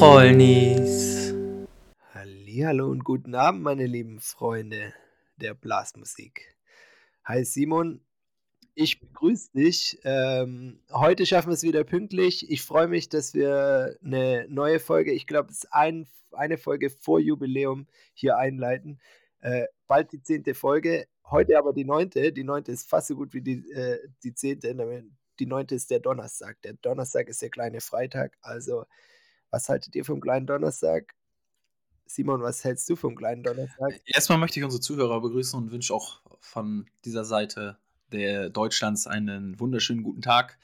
Trollnis. Hallo und guten Abend, meine lieben Freunde der Blasmusik. Hi Simon, ich begrüße dich. Ähm, heute schaffen wir es wieder pünktlich. Ich freue mich, dass wir eine neue Folge, ich glaube, es ist ein, eine Folge vor Jubiläum hier einleiten. Äh, bald die zehnte Folge, heute aber die neunte. Die neunte ist fast so gut wie die, äh, die zehnte. Die neunte ist der Donnerstag. Der Donnerstag ist der kleine Freitag. Also, was haltet ihr vom kleinen Donnerstag? Simon, was hältst du vom kleinen Donnerstag? Erstmal möchte ich unsere Zuhörer begrüßen und wünsche auch von dieser Seite der Deutschlands einen wunderschönen guten Tag.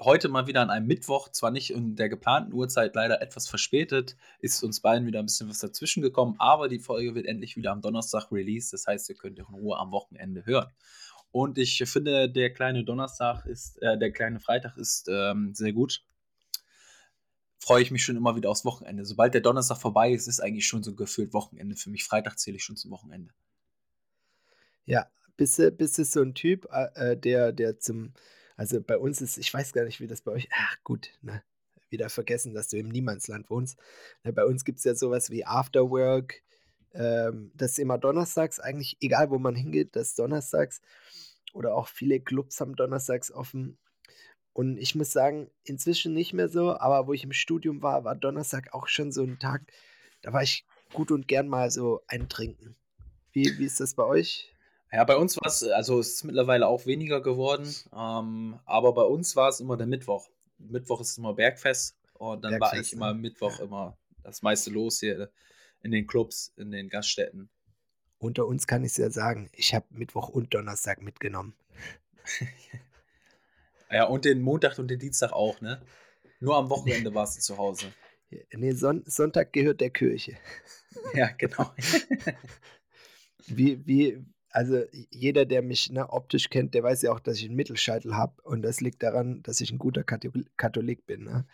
Heute mal wieder an einem Mittwoch, zwar nicht in der geplanten Uhrzeit, leider etwas verspätet, ist uns beiden wieder ein bisschen was dazwischen gekommen, aber die Folge wird endlich wieder am Donnerstag released, das heißt, ihr könnt in Ruhe am Wochenende hören. Und ich finde, der kleine Donnerstag ist, äh, der kleine Freitag ist ähm, sehr gut. Freue ich mich schon immer wieder aufs Wochenende. Sobald der Donnerstag vorbei ist, ist eigentlich schon so gefühlt Wochenende. Für mich Freitag zähle ich schon zum Wochenende. Ja, bist du, bist du so ein Typ, äh, äh, der, der zum, also bei uns ist, ich weiß gar nicht, wie das bei euch, ach gut, ne, wieder vergessen, dass du im Niemandsland wohnst. Ne, bei uns gibt es ja sowas wie Afterwork, ähm, das ist immer donnerstags, eigentlich egal wo man hingeht, das ist donnerstags. Oder auch viele Clubs haben donnerstags offen. Und ich muss sagen, inzwischen nicht mehr so, aber wo ich im Studium war, war Donnerstag auch schon so ein Tag, da war ich gut und gern mal so ein Trinken. Wie, wie ist das bei euch? Ja, bei uns war es, also es ist mittlerweile auch weniger geworden, ähm, aber bei uns war es immer der Mittwoch. Mittwoch ist immer Bergfest und dann Bergfest, war ich immer ne? Mittwoch ja. immer das meiste los hier in den Clubs, in den Gaststätten. Unter uns kann ich es ja sagen, ich habe Mittwoch und Donnerstag mitgenommen. ja, und den Montag und den Dienstag auch, ne? Nur am Wochenende warst du zu Hause. Nee, Son Sonntag gehört der Kirche. Ja, genau. wie, wie, also jeder, der mich ne, optisch kennt, der weiß ja auch, dass ich einen Mittelscheitel habe. Und das liegt daran, dass ich ein guter Katholik bin. Ne?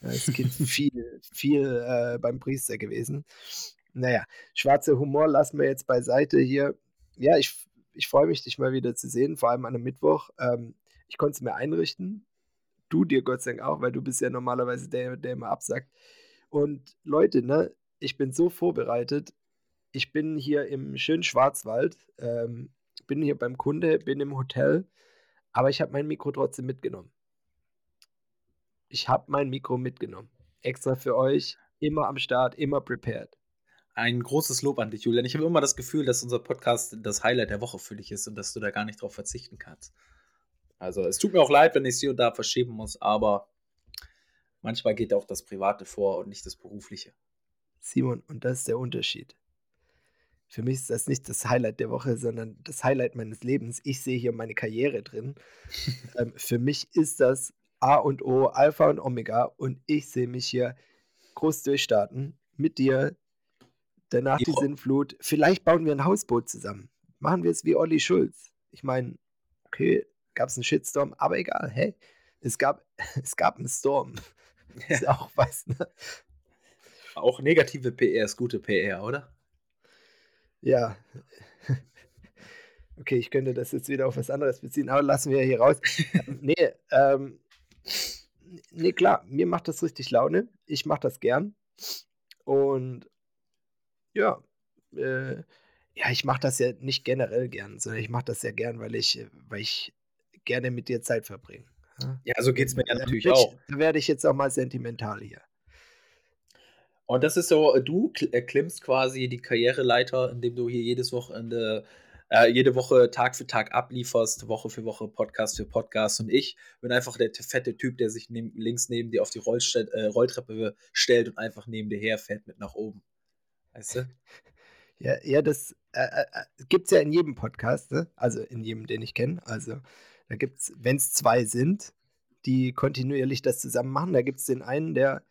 Als Kind viel, viel äh, beim Priester gewesen. Naja, schwarzer Humor lassen wir jetzt beiseite hier. Ja, ich, ich freue mich, dich mal wieder zu sehen, vor allem an einem Mittwoch. Ähm, ich konnte es mir einrichten. Du dir Gott sei Dank auch, weil du bist ja normalerweise der, der immer absagt. Und Leute, ne, ich bin so vorbereitet. Ich bin hier im schönen Schwarzwald, ähm, bin hier beim Kunde, bin im Hotel, aber ich habe mein Mikro trotzdem mitgenommen. Ich habe mein Mikro mitgenommen. Extra für euch, immer am Start, immer prepared. Ein großes Lob an dich, Julian. Ich habe immer das Gefühl, dass unser Podcast das Highlight der Woche für dich ist und dass du da gar nicht drauf verzichten kannst. Also, es tut mir auch leid, wenn ich sie und da verschieben muss, aber manchmal geht auch das Private vor und nicht das Berufliche. Simon, und das ist der Unterschied. Für mich ist das nicht das Highlight der Woche, sondern das Highlight meines Lebens. Ich sehe hier meine Karriere drin. ähm, für mich ist das A und O, Alpha und Omega und ich sehe mich hier groß durchstarten mit dir Danach die Sinnflut. Vielleicht bauen wir ein Hausboot zusammen. Machen wir es wie Olli Schulz. Ich meine, okay, gab es einen Shitstorm, aber egal, hey, es gab, es gab einen Storm. Ja. Ist auch was, ne? Auch negative PR ist gute PR, oder? Ja. Okay, ich könnte das jetzt wieder auf was anderes beziehen, aber lassen wir hier raus. Nee, ähm, nee, klar, mir macht das richtig Laune. Ich mache das gern. Und ja, äh, ja, ich mache das ja nicht generell gern, sondern ich mache das ja gern, weil ich, äh, weil ich gerne mit dir Zeit verbringe. Ja, so geht es mir ja natürlich auch. Da werde ich jetzt auch mal sentimental hier. Und das ist so, du erklimmst äh, quasi die Karriereleiter, indem du hier jedes Wochenende, äh, jede Woche Tag für Tag ablieferst, Woche für Woche, Podcast für Podcast. Und ich bin einfach der fette Typ, der sich neben, links neben dir auf die Rollstell, äh, Rolltreppe stellt und einfach neben dir herfährt mit nach oben. Weißt du? Ja, ja das äh, äh, äh gibt es ja in jedem Podcast, ne? also in jedem, den ich kenne. Also da gibt es, wenn es zwei sind, die kontinuierlich das zusammen machen, da gibt es den einen, der,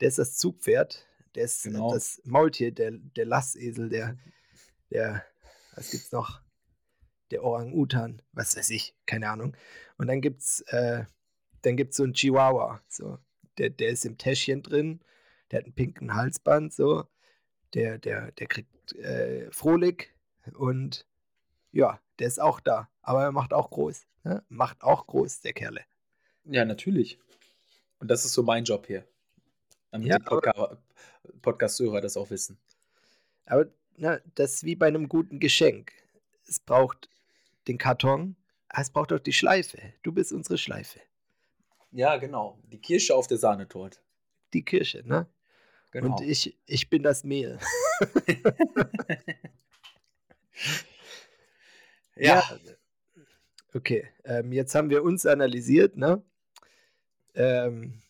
der ist das Zugpferd, der ist genau. das Maultier, der, der Lassesel, der, der, was gibt's noch? Der Orang-Utan, was weiß ich, keine Ahnung. Und dann gibt's, äh, dann gibt's so einen Chihuahua, so, der, der ist im Täschchen drin, der hat einen pinken Halsband, so, der, der, der kriegt äh, Frohlich und ja, der ist auch da. Aber er macht auch groß. Ne? Macht auch groß, der Kerle. Ja, natürlich. Und das ist so mein Job hier. Damit ja, die Podca Podcast-Hörer das auch wissen. Aber na, das ist wie bei einem guten Geschenk. Es braucht den Karton, es braucht auch die Schleife. Du bist unsere Schleife. Ja, genau. Die Kirsche auf der Sahnetorte. Die Kirsche, ne? Genau. Und ich, ich bin das Mehl. ja. ja. Okay, ähm, jetzt haben wir uns analysiert, ne? Ähm,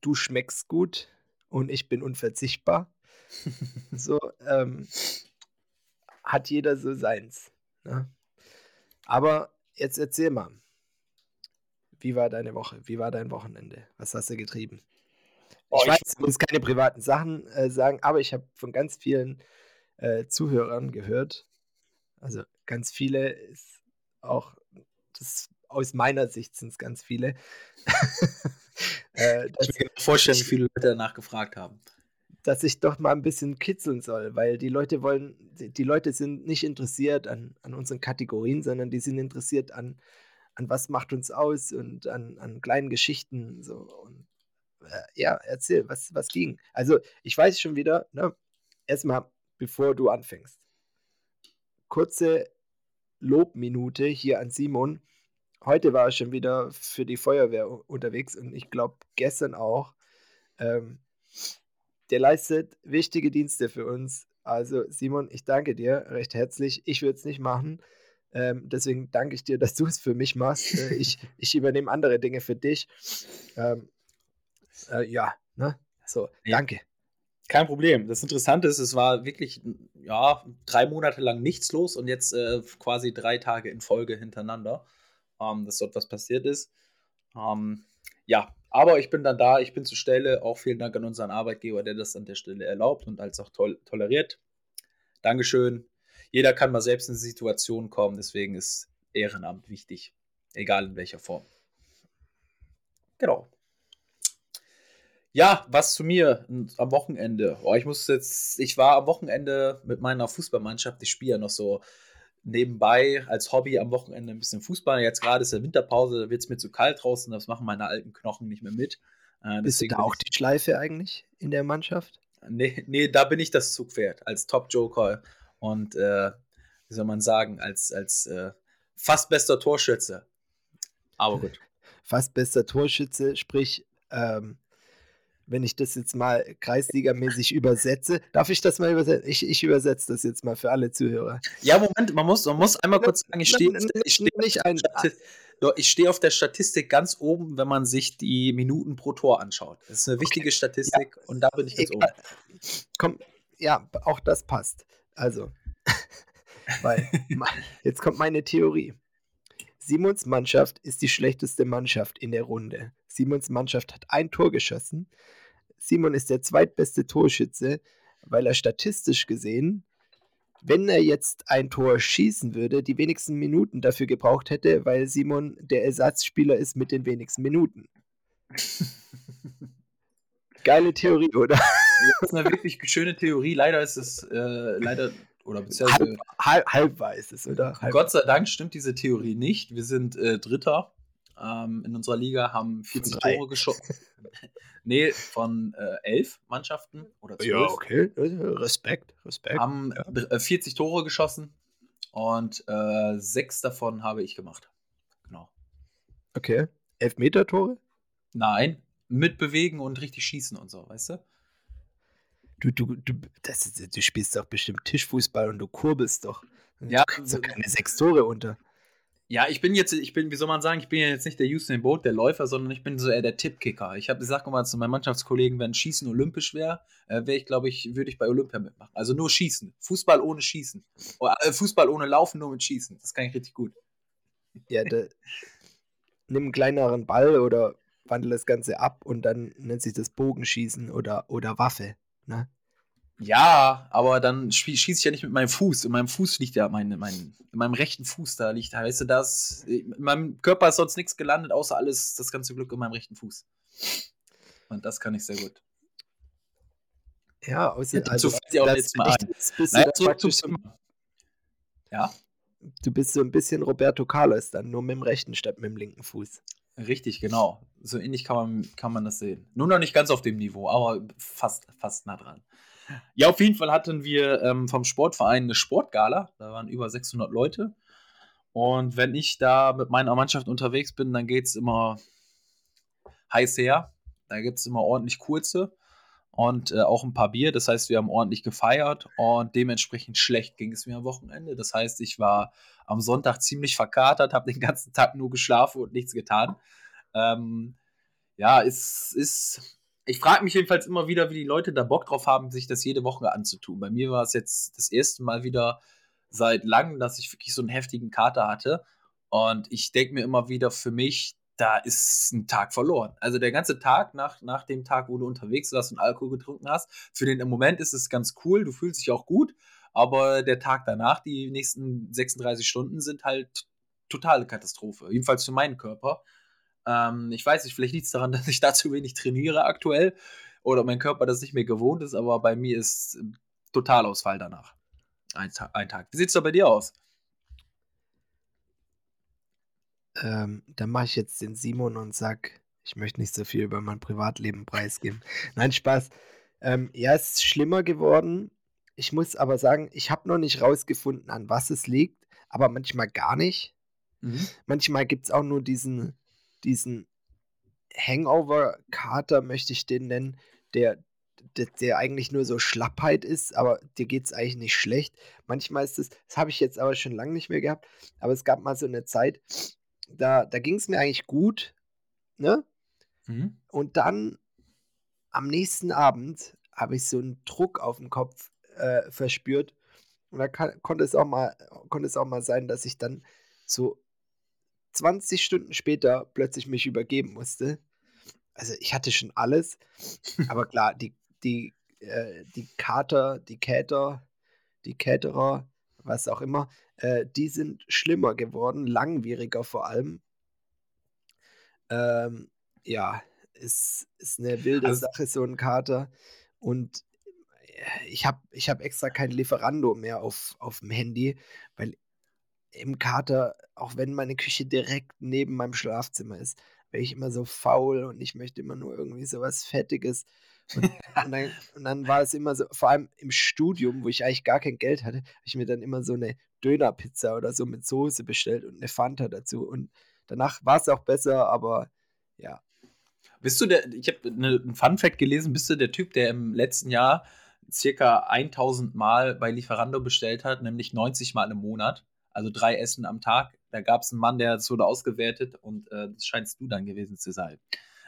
du schmeckst gut und ich bin unverzichtbar. so, ähm, hat jeder so seins. Ne? Aber jetzt erzähl mal, wie war deine Woche? Wie war dein Wochenende? Was hast du getrieben? Oh, ich, ich weiß, du musst keine privaten Sachen äh, sagen, aber ich habe von ganz vielen äh, Zuhörern gehört, also ganz viele ist auch, das aus meiner Sicht sind es ganz viele. äh, ich kann mir vorstellen, wie viele Leute danach gefragt haben. Dass ich doch mal ein bisschen kitzeln soll, weil die Leute wollen, die, die Leute sind nicht interessiert an, an unseren Kategorien, sondern die sind interessiert an, an was macht uns aus und an, an kleinen Geschichten. So. Und äh, ja, erzähl, was, was ging. Also, ich weiß schon wieder, ne, erstmal, bevor du anfängst. Kurze Lobminute hier an Simon. Heute war er schon wieder für die Feuerwehr unterwegs und ich glaube gestern auch. Ähm, der leistet wichtige Dienste für uns. Also Simon, ich danke dir recht herzlich. Ich würde es nicht machen. Ähm, deswegen danke ich dir, dass du es für mich machst. Äh, ich, ich übernehme andere Dinge für dich. Ähm, äh, ja, ne? So, ja. danke. Kein Problem. Das Interessante ist, es war wirklich ja, drei Monate lang nichts los und jetzt äh, quasi drei Tage in Folge hintereinander, ähm, dass dort was passiert ist. Ähm, ja, aber ich bin dann da, ich bin zur Stelle. Auch vielen Dank an unseren Arbeitgeber, der das an der Stelle erlaubt und als auch tol toleriert. Dankeschön. Jeder kann mal selbst in Situationen kommen, deswegen ist Ehrenamt wichtig, egal in welcher Form. Genau. Ja, was zu mir am Wochenende. Oh, ich muss jetzt, ich war am Wochenende mit meiner Fußballmannschaft. Ich spiele ja noch so nebenbei als Hobby am Wochenende ein bisschen Fußball. Jetzt gerade ist ja Winterpause, da wird es mir zu kalt draußen, das machen meine alten Knochen nicht mehr mit. Äh, Bist du da auch die Schleife eigentlich in der Mannschaft? Nee, nee, da bin ich das Zugpferd als Top-Joker und äh, wie soll man sagen, als, als äh, fast bester Torschütze. Aber gut. Fast bester Torschütze, sprich, ähm, wenn ich das jetzt mal kreisligamäßig übersetze. Darf ich das mal übersetzen? Ich, ich übersetze das jetzt mal für alle Zuhörer. Ja, Moment, man muss, man muss einmal kurz sagen, ich stehe steh nicht ein. Ich stehe auf der Statistik ganz oben, wenn man sich die Minuten pro Tor anschaut. Das ist eine wichtige okay. Statistik ja. und da bin ich jetzt oben. Komm, ja, auch das passt. Also, weil jetzt kommt meine Theorie. Simons Mannschaft ist die schlechteste Mannschaft in der Runde. Simons Mannschaft hat ein Tor geschossen. Simon ist der zweitbeste Torschütze, weil er statistisch gesehen, wenn er jetzt ein Tor schießen würde, die wenigsten Minuten dafür gebraucht hätte, weil Simon der Ersatzspieler ist mit den wenigsten Minuten. Geile Theorie, oder? Das ist eine wirklich schöne Theorie. Leider ist es äh, leider oder beziehungsweise. Halb, halb, halb ist es, oder? Halb Gott sei Dank stimmt diese Theorie nicht. Wir sind äh, Dritter ähm, in unserer Liga, haben 40 Tore geschossen. nee, von äh, elf Mannschaften oder zwölf. Ja, okay. Respekt, Respekt. Haben ja. 40 äh, Tore geschossen und äh, sechs davon habe ich gemacht. Genau. Okay. Elfmeter-Tore? Nein, mit bewegen und richtig schießen und so, weißt du? Du, du, du, das du spielst doch bestimmt Tischfußball und du kurbelst doch. Ja. Du kriegst doch keine sechs Tore unter. Ja, ich bin jetzt, ich bin, wie soll man sagen, ich bin ja jetzt nicht der Houston Boat, der Läufer, sondern ich bin so eher der Tippkicker. Ich habe gesagt mal zu meinen Mannschaftskollegen, wenn Schießen olympisch wäre, äh, wäre ich, glaube ich, würde ich bei Olympia mitmachen. Also nur Schießen. Fußball ohne Schießen. Oder, äh, Fußball ohne Laufen, nur mit Schießen. Das kann ich richtig gut. Ja, de, nimm einen kleineren Ball oder wandel das Ganze ab und dann nennt sich das Bogenschießen oder, oder Waffe. Ne? Ja, aber dann schieße ich ja nicht mit meinem Fuß. In meinem Fuß liegt ja mein, mein, in meinem rechten Fuß da liegt, weißt du, das. In meinem Körper ist sonst nichts gelandet, außer alles, das ganze Glück in meinem rechten Fuß. Und das kann ich sehr gut. Ja, außer, also, fällt dir auch jetzt mal ein. Naja, zurück zum Thema. Ja. Du bist so ein bisschen Roberto Carlos dann, nur mit dem rechten statt mit dem linken Fuß. Richtig, genau. So ähnlich kann man, kann man das sehen. Nur noch nicht ganz auf dem Niveau, aber fast, fast nah dran. Ja, auf jeden Fall hatten wir ähm, vom Sportverein eine Sportgala. Da waren über 600 Leute. Und wenn ich da mit meiner Mannschaft unterwegs bin, dann geht es immer heiß her. Da gibt es immer ordentlich kurze und äh, auch ein paar Bier. Das heißt, wir haben ordentlich gefeiert und dementsprechend schlecht ging es mir am Wochenende. Das heißt, ich war am Sonntag ziemlich verkatert, habe den ganzen Tag nur geschlafen und nichts getan. Ähm, ja, es ist. Ich frage mich jedenfalls immer wieder, wie die Leute da Bock drauf haben, sich das jede Woche anzutun. Bei mir war es jetzt das erste Mal wieder seit langem, dass ich wirklich so einen heftigen Kater hatte. Und ich denke mir immer wieder für mich, da ist ein Tag verloren. Also der ganze Tag nach, nach dem Tag, wo du unterwegs warst und Alkohol getrunken hast, für den im Moment ist es ganz cool, du fühlst dich auch gut, aber der Tag danach, die nächsten 36 Stunden sind halt totale Katastrophe. Jedenfalls für meinen Körper. Ähm, ich weiß nicht, vielleicht liegt es daran, dass ich da zu wenig trainiere aktuell oder mein Körper das nicht mehr gewohnt ist, aber bei mir ist Totalausfall danach. Ein, Ta ein Tag. Wie sieht es da bei dir aus? Ähm, dann mache ich jetzt den Simon und sag, ich möchte nicht so viel über mein Privatleben preisgeben. Nein, Spaß. Ähm, ja, es ist schlimmer geworden. Ich muss aber sagen, ich habe noch nicht rausgefunden, an was es liegt, aber manchmal gar nicht. Mhm. Manchmal gibt es auch nur diesen, diesen Hangover-Kater, möchte ich den nennen, der, der, der, eigentlich nur so Schlappheit ist, aber dir geht es eigentlich nicht schlecht. Manchmal ist es, das habe ich jetzt aber schon lange nicht mehr gehabt, aber es gab mal so eine Zeit, da, da ging es mir eigentlich gut, ne? Mhm. Und dann am nächsten Abend habe ich so einen Druck auf dem Kopf äh, verspürt. Und da kann, konnte, es auch mal, konnte es auch mal sein, dass ich dann so 20 Stunden später plötzlich mich übergeben musste. Also ich hatte schon alles, aber klar, die, die, äh, die Kater, die Käter, die Käterer, was auch immer, äh, die sind schlimmer geworden, langwieriger vor allem. Ähm, ja, ist, ist eine wilde also, Sache, so ein Kater. Und äh, ich habe ich hab extra kein Lieferando mehr auf, auf dem Handy, weil im Kater, auch wenn meine Küche direkt neben meinem Schlafzimmer ist, wäre ich immer so faul und ich möchte immer nur irgendwie so was Fettiges. Und, und, dann, und, dann, war es immer so, vor allem im Studium, wo ich eigentlich gar kein Geld hatte, habe ich mir dann immer so eine Dönerpizza oder so mit Soße bestellt und eine Fanta dazu. Und danach war es auch besser, aber ja. Bist du der, ich habe ne, einen Fun-Fact gelesen, bist du der Typ, der im letzten Jahr circa 1000 Mal bei Lieferando bestellt hat, nämlich 90 Mal im Monat, also drei Essen am Tag. Da gab es einen Mann, der das wurde ausgewertet und äh, das scheinst du dann gewesen zu sein.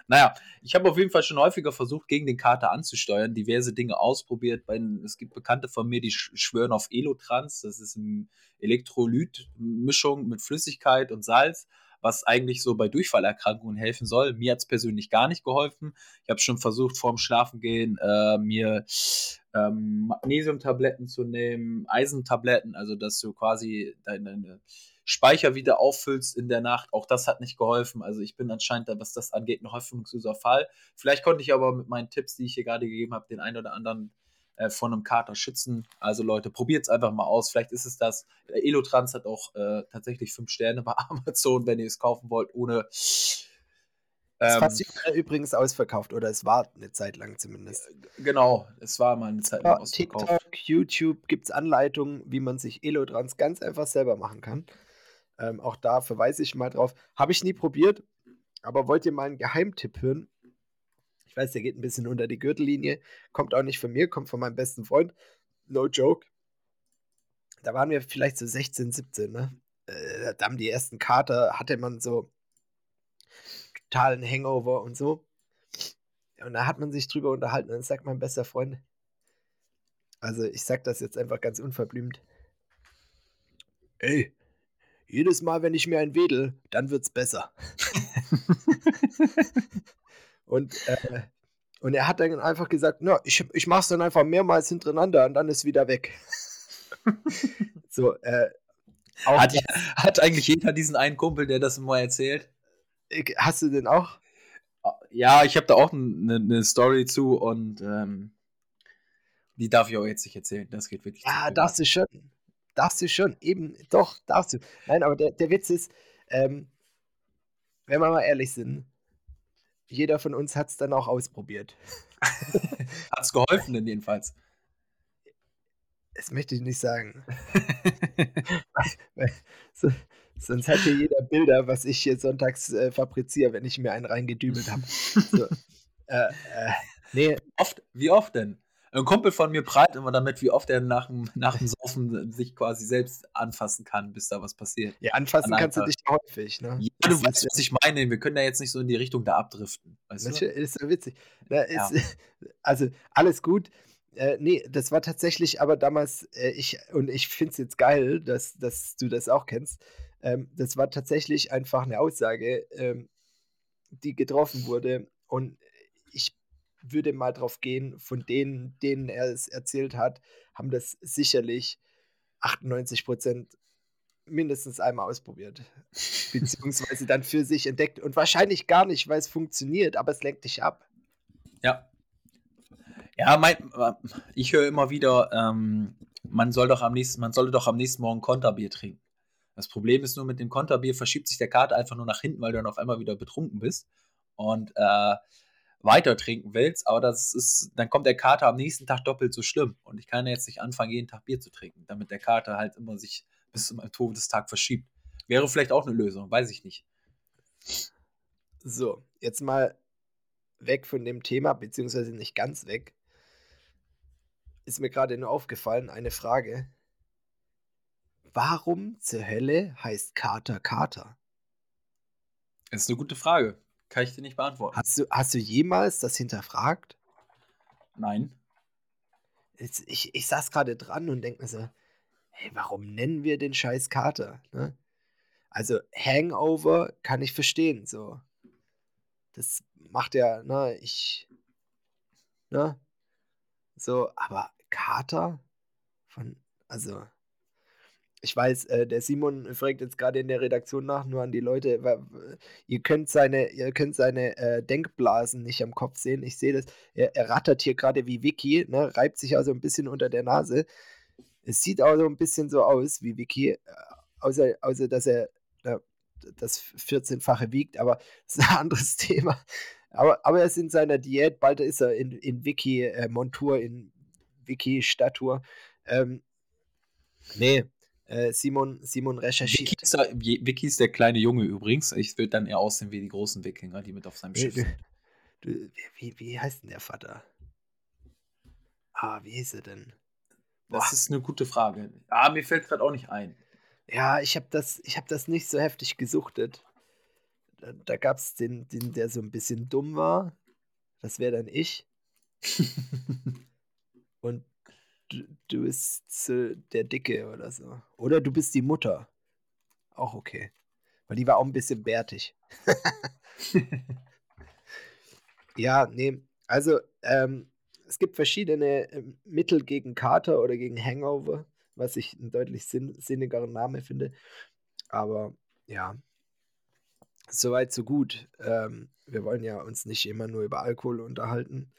Naja, ich habe auf jeden Fall schon häufiger versucht, gegen den Kater anzusteuern, diverse Dinge ausprobiert. Es gibt Bekannte von mir, die schwören auf Elotrans. Das ist eine Elektrolytmischung mit Flüssigkeit und Salz was eigentlich so bei Durchfallerkrankungen helfen soll. Mir hat es persönlich gar nicht geholfen. Ich habe schon versucht, vorm Schlafengehen äh, mir ähm, Magnesiumtabletten zu nehmen, Eisentabletten, also dass du quasi deine Speicher wieder auffüllst in der Nacht. Auch das hat nicht geholfen. Also ich bin anscheinend, was das angeht, ein hoffnungsloser Fall. Vielleicht konnte ich aber mit meinen Tipps, die ich hier gerade gegeben habe, den einen oder anderen äh, von einem Kater schützen. Also Leute, probiert es einfach mal aus. Vielleicht ist es das. Elotrans hat auch äh, tatsächlich fünf Sterne bei Amazon, wenn ihr es kaufen wollt, ohne. Ähm, es war übrigens ausverkauft oder es war eine Zeit lang zumindest. Genau, es war mal eine Zeit lang ja, ausverkauft. TikTok, YouTube gibt es Anleitungen, wie man sich Elotrans ganz einfach selber machen kann. Ähm, auch da verweise ich mal drauf. Habe ich nie probiert, aber wollt ihr mal einen Geheimtipp hören? Ich weiß, der geht ein bisschen unter die Gürtellinie. Kommt auch nicht von mir, kommt von meinem besten Freund. No joke. Da waren wir vielleicht so 16, 17, ne? Äh, da haben die ersten Kater, hatte man so totalen Hangover und so. Und da hat man sich drüber unterhalten. Und dann sagt mein bester Freund, also ich sag das jetzt einfach ganz unverblümt. Ey, jedes Mal, wenn ich mir ein wedel, dann wird's besser. und, äh, und er hat dann einfach gesagt, na, ich, ich mach's dann einfach mehrmals hintereinander und dann ist wieder weg. so, äh, hat, hat, eigentlich jeder diesen einen Kumpel, der das mal erzählt? Hast du den auch? Ja, ich habe da auch eine ne Story zu und ähm, die darf ich auch jetzt nicht erzählen. Das geht wirklich. Ja, darfst du schon. Darfst du schon, eben, doch, darfst du. Nein, aber der, der Witz ist, ähm, wenn wir mal ehrlich sind, jeder von uns hat es dann auch ausprobiert. hat es geholfen denn jedenfalls? Das möchte ich nicht sagen. so, sonst hat hier jeder Bilder, was ich hier sonntags äh, fabriziere, wenn ich mir einen reingedübelt habe. So, äh, äh, nee. Oft, wie oft denn? Ein Kumpel von mir prahlt immer damit, wie oft er nach dem, nach dem Saufen sich quasi selbst anfassen kann, bis da was passiert. Ja, anfassen An kannst du dich häufig, ne? Ja, du weißt, was ich meine. Wir können da jetzt nicht so in die Richtung da abdriften. Weißt du? Ist ja witzig. Ist, ja. Also, alles gut. Äh, nee, das war tatsächlich aber damals, äh, ich, und ich finde es jetzt geil, dass, dass du das auch kennst. Ähm, das war tatsächlich einfach eine Aussage, ähm, die getroffen wurde. Und ich würde mal drauf gehen, von denen, denen er es erzählt hat, haben das sicherlich 98 Prozent mindestens einmal ausprobiert. Beziehungsweise dann für sich entdeckt. Und wahrscheinlich gar nicht, weil es funktioniert, aber es lenkt dich ab. Ja. Ja, mein, ich höre immer wieder, ähm, man soll doch am nächsten, man sollte doch am nächsten Morgen Konterbier trinken. Das Problem ist nur, mit dem Konterbier verschiebt sich der Kater einfach nur nach hinten, weil du dann auf einmal wieder betrunken bist. Und äh, weiter trinken willst, aber das ist, dann kommt der Kater am nächsten Tag doppelt so schlimm. Und ich kann jetzt nicht anfangen, jeden Tag Bier zu trinken, damit der Kater halt immer sich bis zum Todestag verschiebt. Wäre vielleicht auch eine Lösung, weiß ich nicht. So, jetzt mal weg von dem Thema, beziehungsweise nicht ganz weg. Ist mir gerade nur aufgefallen, eine Frage. Warum zur Hölle heißt Kater Kater? Das ist eine gute Frage. Kann ich dir nicht beantworten. Hast du, hast du jemals das hinterfragt? Nein. Ich, ich, saß gerade dran und denke mir so, hey, warum nennen wir den scheiß Kater? Ne? Also Hangover kann ich verstehen, so. Das macht ja, ne, ich, ne, so, aber Kater von, also, ich weiß, äh, der Simon fragt jetzt gerade in der Redaktion nach, nur an die Leute, ihr könnt seine, ihr könnt seine äh, Denkblasen nicht am Kopf sehen. Ich sehe das, er, er, rattert hier gerade wie Vicky, ne, reibt sich also ein bisschen unter der Nase. Es sieht auch so ein bisschen so aus wie Vicky, äh, außer, außer dass er äh, das 14-fache wiegt, aber das ist ein anderes Thema. Aber, aber er ist in seiner Diät, bald ist er in, in Wiki-Montur, äh, in Wiki-Statur. Ähm, nee, äh, Simon, Simon recherchiert. Vicky ist, der, Vicky ist, der, kleine Junge übrigens. Ich würde dann eher aussehen wie die großen Wikinger, die mit auf seinem Schiff sind. Du, wie, wie heißt denn der Vater? Ah, wie hieß er denn? Boah. Das ist eine gute Frage. Ah, mir fällt gerade auch nicht ein. Ja, ich habe das, hab das nicht so heftig gesuchtet. Da, da gab es den, den, der so ein bisschen dumm war. Das wäre dann ich. Und du, du bist äh, der Dicke oder so. Oder du bist die Mutter. Auch okay. Weil die war auch ein bisschen bärtig. ja, nee. Also, ähm, es gibt verschiedene äh, Mittel gegen Kater oder gegen Hangover, was ich einen deutlich sinn sinnigeren Namen finde. Aber ja, soweit, so gut. Ähm, wir wollen ja uns nicht immer nur über Alkohol unterhalten.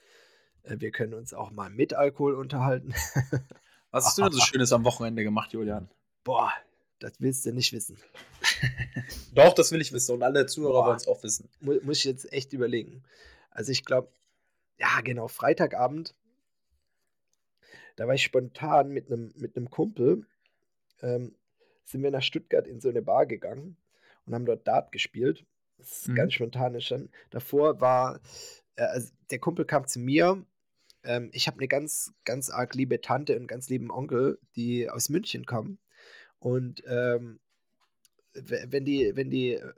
Äh, wir können uns auch mal mit Alkohol unterhalten. Was hast du denn so Schönes am Wochenende gemacht, Julian? Boah, das willst du nicht wissen. Doch, das will ich wissen und alle Zuhörer wollen es auch wissen. Muss, muss ich jetzt echt überlegen. Also ich glaube, ja genau, Freitagabend, da war ich spontan mit einem mit Kumpel, ähm, sind wir nach Stuttgart in so eine Bar gegangen und haben dort Dart gespielt. Das ist mhm. ganz spontan. Davor war, äh, also der Kumpel kam zu mir ähm, ich habe eine ganz, ganz arg liebe Tante und ganz lieben Onkel, die aus München kommen. Und ähm, wenn die, wenn die äh,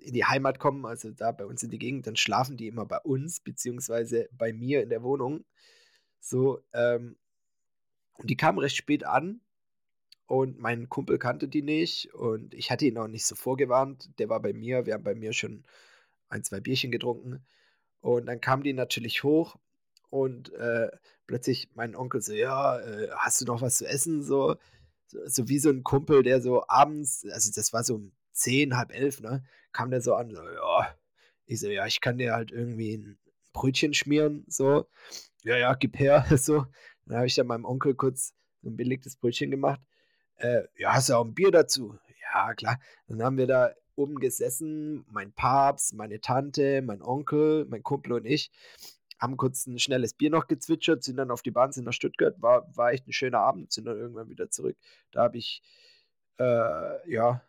in die Heimat kommen, also da bei uns in die Gegend, dann schlafen die immer bei uns, beziehungsweise bei mir in der Wohnung. So, ähm, und die kamen recht spät an und mein Kumpel kannte die nicht und ich hatte ihn auch nicht so vorgewarnt. Der war bei mir, wir haben bei mir schon ein, zwei Bierchen getrunken. Und dann kamen die natürlich hoch und äh, plötzlich mein Onkel so, ja, äh, hast du noch was zu essen? So, so, so, wie so ein Kumpel, der so abends, also das war so um zehn, halb elf, ne, kam der so an, so, ja, ich so, ja, ich kann dir halt irgendwie ein Brötchen schmieren, so, ja, ja, gib her, so. Dann habe ich dann meinem Onkel kurz so ein belegtes Brötchen gemacht. Äh, ja, hast du auch ein Bier dazu? Ja, klar. Dann haben wir da oben gesessen, mein Papst, meine Tante, mein Onkel, mein Kumpel und ich haben kurz ein schnelles Bier noch gezwitschert, sind dann auf die Bahn, sind nach Stuttgart, war, war echt ein schöner Abend, sind dann irgendwann wieder zurück. Da habe ich, äh, ja,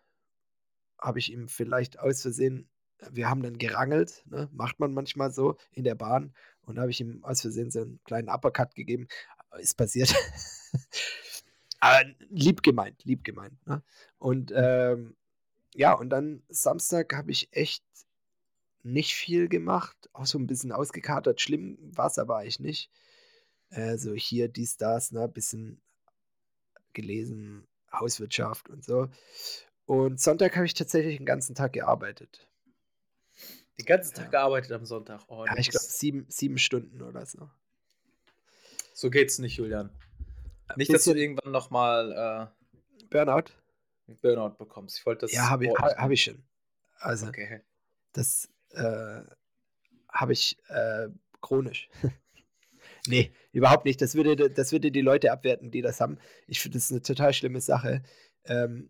habe ich ihm vielleicht aus Versehen, wir haben dann gerangelt, ne? macht man manchmal so in der Bahn und habe ich ihm aus Versehen so einen kleinen Uppercut gegeben. Ist passiert. Aber lieb gemeint, lieb gemeint. Ne? Und ähm, ja, und dann Samstag habe ich echt nicht viel gemacht, auch so ein bisschen ausgekatert. Schlimm war es aber eigentlich nicht. Äh, so hier, dies, das, ne, bisschen gelesen, Hauswirtschaft und so. Und Sonntag habe ich tatsächlich den ganzen Tag gearbeitet. Den ganzen Tag ja. gearbeitet am Sonntag. Oh, ja, ich glaube sieben, sieben Stunden oder so. So geht's nicht, Julian. Nicht, dass du irgendwann nochmal äh, Burnout? Burnout bekommst. Ich wollte das. Ja, habe ich, hab ich schon. Also, okay. das äh, habe ich äh, chronisch. nee, überhaupt nicht. Das würde, das würde die Leute abwerten, die das haben. Ich finde das eine total schlimme Sache. Ähm,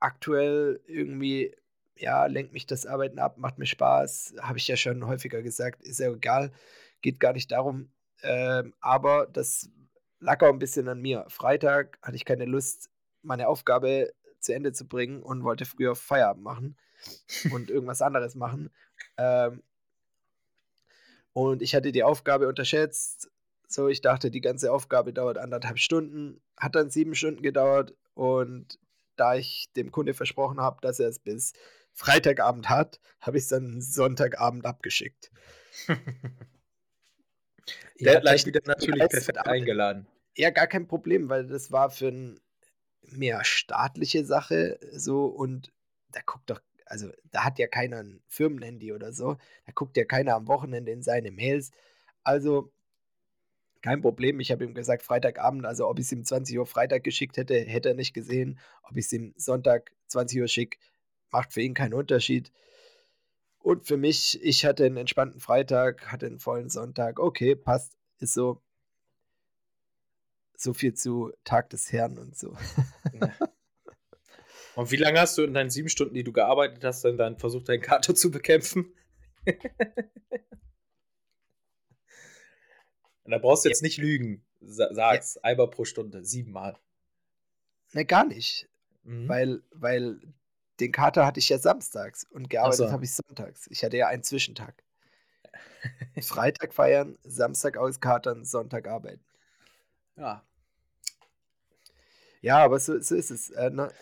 aktuell irgendwie, ja, lenkt mich das Arbeiten ab, macht mir Spaß, habe ich ja schon häufiger gesagt, ist ja egal, geht gar nicht darum. Ähm, aber das lag auch ein bisschen an mir. Freitag hatte ich keine Lust, meine Aufgabe zu Ende zu bringen und wollte früher Feierabend machen und irgendwas anderes machen. Ähm, und ich hatte die Aufgabe unterschätzt. So, ich dachte, die ganze Aufgabe dauert anderthalb Stunden, hat dann sieben Stunden gedauert und da ich dem Kunde versprochen habe, dass er es bis Freitagabend hat, habe ich es dann Sonntagabend abgeschickt. Deadline wieder natürlich perfekt eingeladen. Ja, gar kein Problem, weil das war für eine mehr staatliche Sache so und da guckt doch also da hat ja keiner ein Firmenhandy oder so, da guckt ja keiner am Wochenende in seine Mails. Also kein Problem. Ich habe ihm gesagt, Freitagabend, also ob ich es ihm 20 Uhr Freitag geschickt hätte, hätte er nicht gesehen. Ob ich es ihm Sonntag 20 Uhr schicke, macht für ihn keinen Unterschied. Und für mich, ich hatte einen entspannten Freitag, hatte einen vollen Sonntag. Okay, passt, ist so. So viel zu Tag des Herrn und so. Ja. Und wie lange hast du in deinen sieben Stunden, die du gearbeitet hast, dann, dann versucht, deinen Kater zu bekämpfen? Und da brauchst du jetzt ja. nicht lügen. Sag's, ja. einmal pro Stunde, siebenmal. Ne, gar nicht. Mhm. Weil, weil den Kater hatte ich ja samstags und gearbeitet so. habe ich sonntags. Ich hatte ja einen Zwischentag. Freitag feiern, Samstag auskatern, Sonntag arbeiten. Ja. Ja, aber so, so ist es. Äh, ne?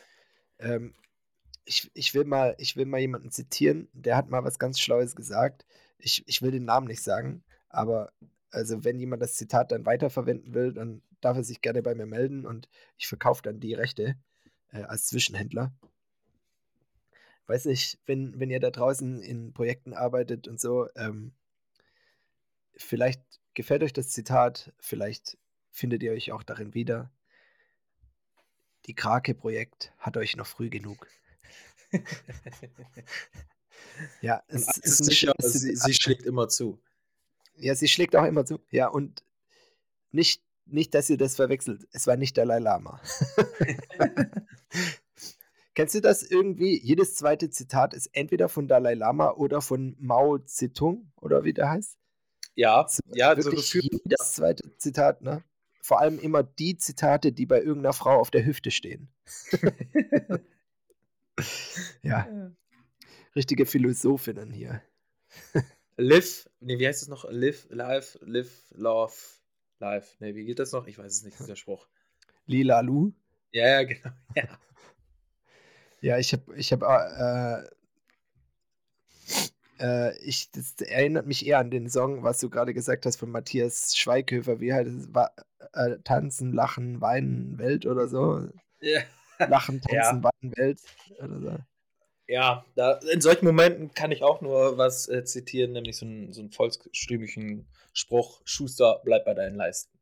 Ähm, ich, ich, will mal, ich will mal jemanden zitieren, der hat mal was ganz Schlaues gesagt. Ich, ich will den Namen nicht sagen, aber also wenn jemand das Zitat dann weiterverwenden will, dann darf er sich gerne bei mir melden und ich verkaufe dann die Rechte äh, als Zwischenhändler. Weiß nicht, wenn, wenn ihr da draußen in Projekten arbeitet und so, ähm, vielleicht gefällt euch das Zitat, vielleicht findet ihr euch auch darin wieder die Krake-Projekt hat euch noch früh genug. ja, es, es ist sicher, sie, sie schlägt immer zu. Ja, sie schlägt auch immer zu. Ja, und nicht, nicht, dass ihr das verwechselt. Es war nicht Dalai Lama. Kennst du das irgendwie? Jedes zweite Zitat ist entweder von Dalai Lama oder von Mao Zedong oder wie der heißt. Ja, ja, so gefühlt. Jedes zweite Zitat, ne? Vor allem immer die Zitate, die bei irgendeiner Frau auf der Hüfte stehen. ja. Richtige Philosophinnen hier. live, nee, wie heißt es noch? Live, live, live, love, live. Nee, wie geht das noch? Ich weiß es nicht, dieser Spruch. Lila Lu? Ja, ja, genau. Ja, ja ich habe ich hab, äh, äh, ich, das erinnert mich eher an den Song, was du gerade gesagt hast von Matthias Schweighöfer. Wie es? Äh, tanzen, Lachen, Weinen, Welt oder so. Ja. Lachen, Tanzen, ja. Weinen, Welt oder so. Ja, da, in solchen Momenten kann ich auch nur was äh, zitieren, nämlich so einen, so einen volksstümlichen Spruch: Schuster, bleib bei deinen Leisten.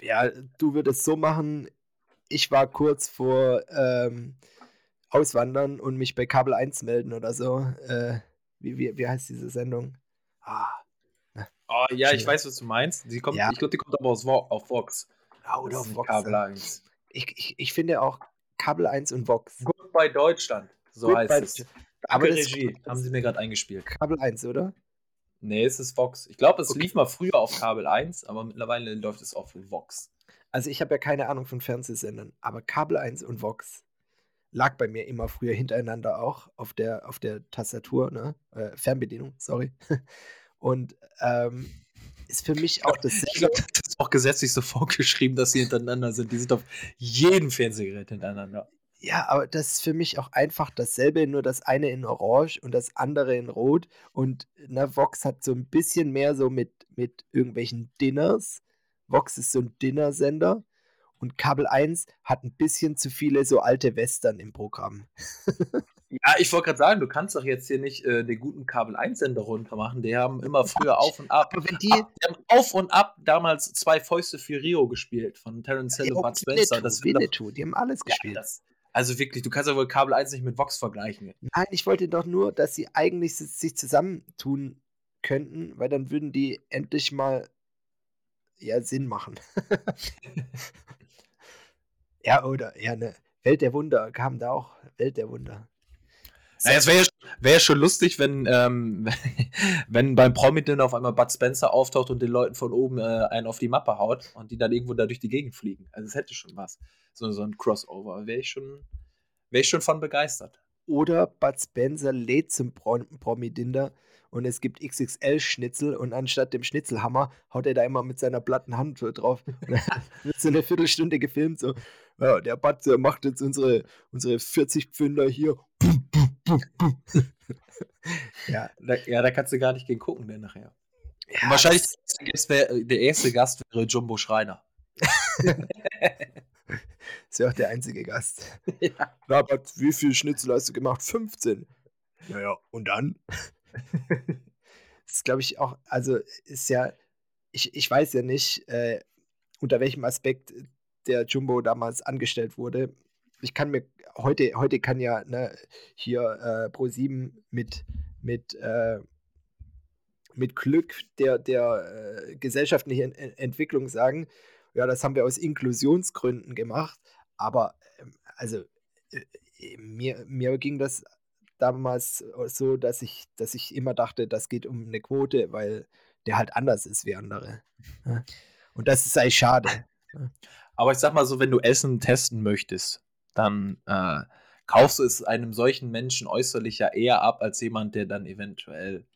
Ja, du würdest so machen. Ich war kurz vor ähm, auswandern und mich bei Kabel 1 melden oder so. Äh, wie, wie, wie heißt diese Sendung? Ah. Oh, ja, ich weiß, was du meinst. Die kommt, ja. Ich glaube, die kommt aber aus Vo auf Vox. Ja, oder auf Vox. Kabel 1. Ich, ich, ich finde auch, Kabel 1 und Vox. Goodbye Deutschland, so Goodbye heißt es. Deutschland. Aber das- Regie, haben sie mir gerade eingespielt. Kabel 1, oder? Nee, es ist Vox. Ich glaube, es Okay. lief mal früher auf Kabel 1, aber mittlerweile läuft es auf Vox. Also ich habe ja keine Ahnung von Fernsehsendern, aber Kabel 1 und Vox lag bei mir immer früher hintereinander auch auf der, auf der Tastatur, ne? Äh, Fernbedienung, sorry. Und ähm, ist für mich auch Ich dasselbe. glaube, das ist auch gesetzlich so vorgeschrieben, dass sie hintereinander sind. Die sind auf jedem Fernsehgerät hintereinander. Ja, aber das ist für mich auch einfach dasselbe, nur das eine in Orange und das andere in Rot. Und na, Vox hat so ein bisschen mehr so mit, mit irgendwelchen Dinners. Vox ist so ein Dinnersender. Und Kabel 1 hat ein bisschen zu viele so alte Western im Programm. Ja, ich wollte gerade sagen, du kannst doch jetzt hier nicht äh, den guten Kabel 1-Sender runter machen. Die haben immer früher auf und ab. Aber wenn die. Ab, die haben auf und ab damals zwei Fäuste für Rio gespielt von Terence Hill Ja, und Bud Spencer. Das Winnetou, die haben alles ja, gespielt. das, also wirklich, du kannst ja wohl Kabel 1 nicht mit Vox vergleichen. Nein, ich wollte doch nur, dass sie eigentlich si- sich zusammentun könnten, weil dann würden die endlich mal ja Sinn machen. ja, oder ja, ne Welt der Wunder kam da auch Welt der Wunder. Naja, es wäre ja, wär schon lustig, wenn, ähm, wenn beim Promi-Dinner auf einmal Bud Spencer auftaucht und den Leuten von oben äh, einen auf die Mappe haut und die dann irgendwo da durch die Gegend fliegen. Also es hätte schon was. So, so ein Crossover. Wäre ich, schon- wär ich schon von begeistert. Oder Bud Spencer lädt zum Pro Promi-Dinner und es gibt XXL-Schnitzel und anstatt dem Schnitzelhammer haut er da immer mit seiner platten Hand drauf. Wird so eine Viertelstunde gefilmt, so, ja, der der macht jetzt unsere, unsere 40 Pfünder hier. ja, Da, ja, da kannst du gar nicht gegen gucken, denn nachher. ja, wahrscheinlich das- der erste, Gast wär, der erste Gast wäre Jumbo Schreiner. Das wäre auch der einzige Gast. ja. Na, Bud, wie viel Schnitzel hast du gemacht? 15. Naja, und dann? das ist, glaube ich, auch, also ist ja, ich, ich weiß ja nicht, äh, unter welchem Aspekt der Jumbo damals angestellt wurde. Ich kann mir, heute, heute kann ja ne, hier äh, Pro7 mit, mit, äh, mit Glück der, der äh, gesellschaftlichen Ent Entwicklung sagen, ja, das haben wir aus Inklusionsgründen gemacht, aber ähm, also äh, mir, mir ging das damals so, dass ich, dass ich immer dachte, das geht um eine Quote, weil der halt anders ist wie andere. Ja. Und das ist eigentlich schade. Aber ich sag mal so, wenn du Essen testen möchtest, dann äh, kaufst du es einem solchen Menschen äußerlich ja eher ab, als jemand, der dann eventuell,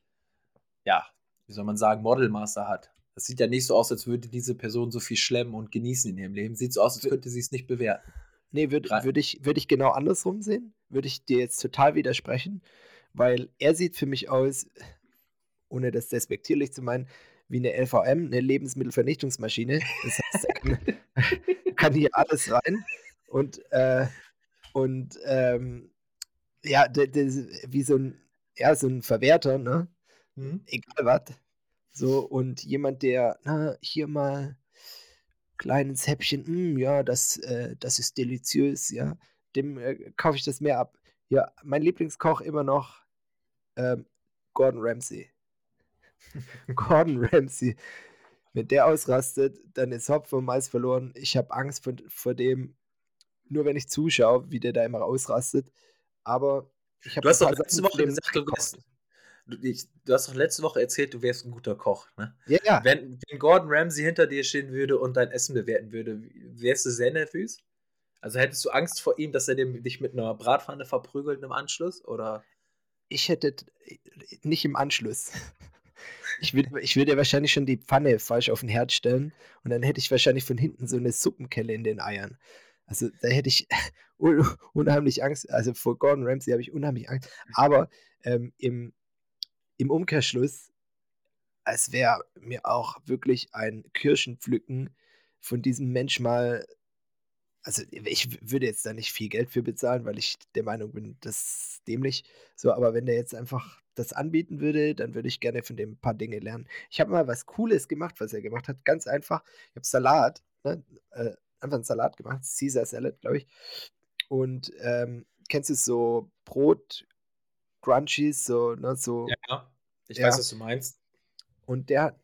ja, wie soll man sagen, Modelmaster hat. Das sieht ja nicht so aus, als würde diese Person so viel schlemmen und genießen in ihrem Leben. Sieht so aus, als könnte sie es nicht bewerten. Nee, würde würd ich, würd ich genau andersrum sehen. Würde ich dir jetzt total widersprechen, weil er sieht für mich aus, ohne das despektierlich zu meinen, wie eine LVM, eine Lebensmittelvernichtungsmaschine. Das heißt, er kann, kann hier alles rein und, äh, und ähm, ja, der, der, wie so ein, ja, so ein Verwerter, ne? egal was. So, und jemand, der, na, hier mal kleines Häppchen, mm, ja, das, äh, das ist deliziös, ja, dem äh, kaufe ich das mehr ab. Ja, mein Lieblingskoch immer noch ähm, Gordon Ramsay. Gordon Ramsay. Wenn der ausrastet, dann ist Hopf und Mais verloren. Ich habe Angst vor, vor dem, nur wenn ich zuschaue, wie der da immer ausrastet. Aber ich habe Du hast doch letzte Woche gesagt, du wärst, du, ich, du hast doch letzte Woche erzählt, du wärst ein guter Koch, ne? Ja, ja. Wenn, wenn Gordon Ramsay hinter dir stehen würde und dein Essen bewerten würde, wärst du sehr nervös? Also hättest du Angst vor ihm, dass er dich mit einer Bratpfanne verprügelt im Anschluss? Oder? Ich hätte nicht im Anschluss. Ich würde ich würd ja wahrscheinlich schon die Pfanne falsch auf den Herd stellen und dann hätte ich wahrscheinlich von hinten so eine Suppenkelle in den Eiern. Also da hätte ich un unheimlich Angst. Also vor Gordon Ramsay habe ich unheimlich Angst. Aber ähm, im, im Umkehrschluss, es wäre mir auch wirklich ein Kirschenpflücken von diesem Mensch mal. Also ich würde jetzt da nicht viel Geld für bezahlen, weil ich der Meinung bin, das ist dämlich. So, aber wenn der jetzt einfach das anbieten würde, dann würde ich gerne von dem ein paar Dinge lernen. Ich habe mal was Cooles gemacht, was er gemacht hat. Ganz einfach. Ich habe Salat, ne? äh, einfach einen Salat gemacht, Caesar Salad, glaube ich. Und ähm, kennst du so Brot, Crunchies, so, ne, so. Ja, ich Ja. weiß, was du meinst. Und der hat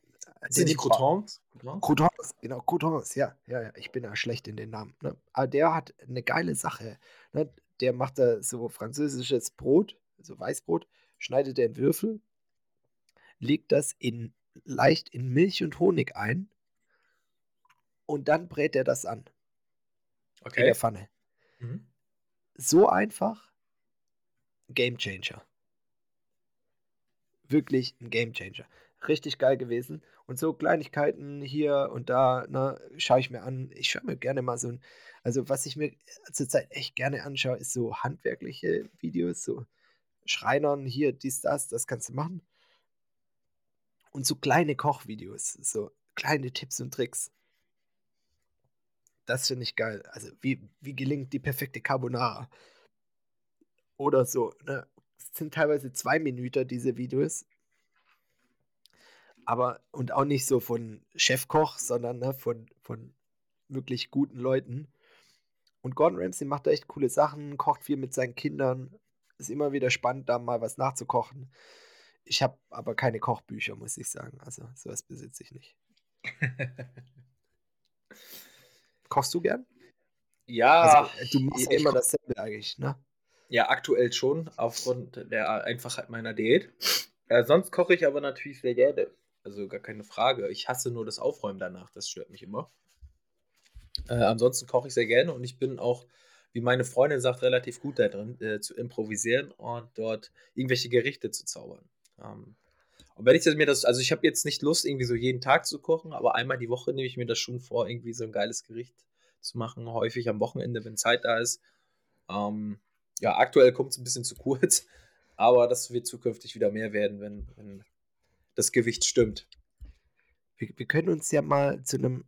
Sind die Croutons? Croutons, genau, Croutons, ja, ja, ja. Ich bin ja schlecht in den Namen. Ne? Aber der hat eine geile Sache. Ne? Der macht da so französisches Brot, so Weißbrot, schneidet er in Würfel, legt das in leicht in Milch und Honig ein und dann brät er das an. Okay. In der Pfanne. Mhm. So einfach, Game Changer. Wirklich ein Game Changer. Richtig geil gewesen. Und so Kleinigkeiten hier und da, ne, schaue ich mir an. Ich schaue mir gerne mal so ein, also was ich mir zurzeit echt gerne anschaue, ist so handwerkliche Videos, so Schreinern, hier, dies, das, das kannst du machen. Und so kleine Kochvideos, so kleine Tipps und Tricks. Das finde ich geil. Also, wie, wie gelingt die perfekte Carbonara? Oder so, ne? Es sind teilweise zwei Minuten, diese Videos. Aber, und auch nicht so von Chefkoch, sondern ne, von, von wirklich guten Leuten. Und Gordon Ramsay macht da echt coole Sachen, kocht viel mit seinen Kindern. Ist immer wieder spannend, da mal was nachzukochen. Ich habe aber keine Kochbücher, muss ich sagen. Also, sowas besitze ich nicht. Kochst du gern? Ja, Also, du machst ja immer dasselbe eigentlich, ne? Ja, aktuell schon, aufgrund der Einfachheit meiner Diät. Äh, sonst koche ich aber natürlich sehr gerne. Also gar keine Frage. Ich hasse nur das Aufräumen danach, das stört mich immer. Äh, ansonsten koche ich sehr gerne und ich bin auch, wie meine Freundin sagt, relativ gut da drin, äh, zu improvisieren und dort irgendwelche Gerichte zu zaubern. Ähm, und wenn ich mir das, also ich habe jetzt nicht Lust, irgendwie so jeden Tag zu kochen, aber einmal die Woche nehme ich mir das schon vor, irgendwie so ein geiles Gericht zu machen. Häufig am Wochenende, wenn Zeit da ist. Ähm, ja, aktuell kommt es ein bisschen zu kurz, aber das wird zukünftig wieder mehr werden, wenn, wenn das Gewicht stimmt. Wir, wir können uns ja mal zu einem,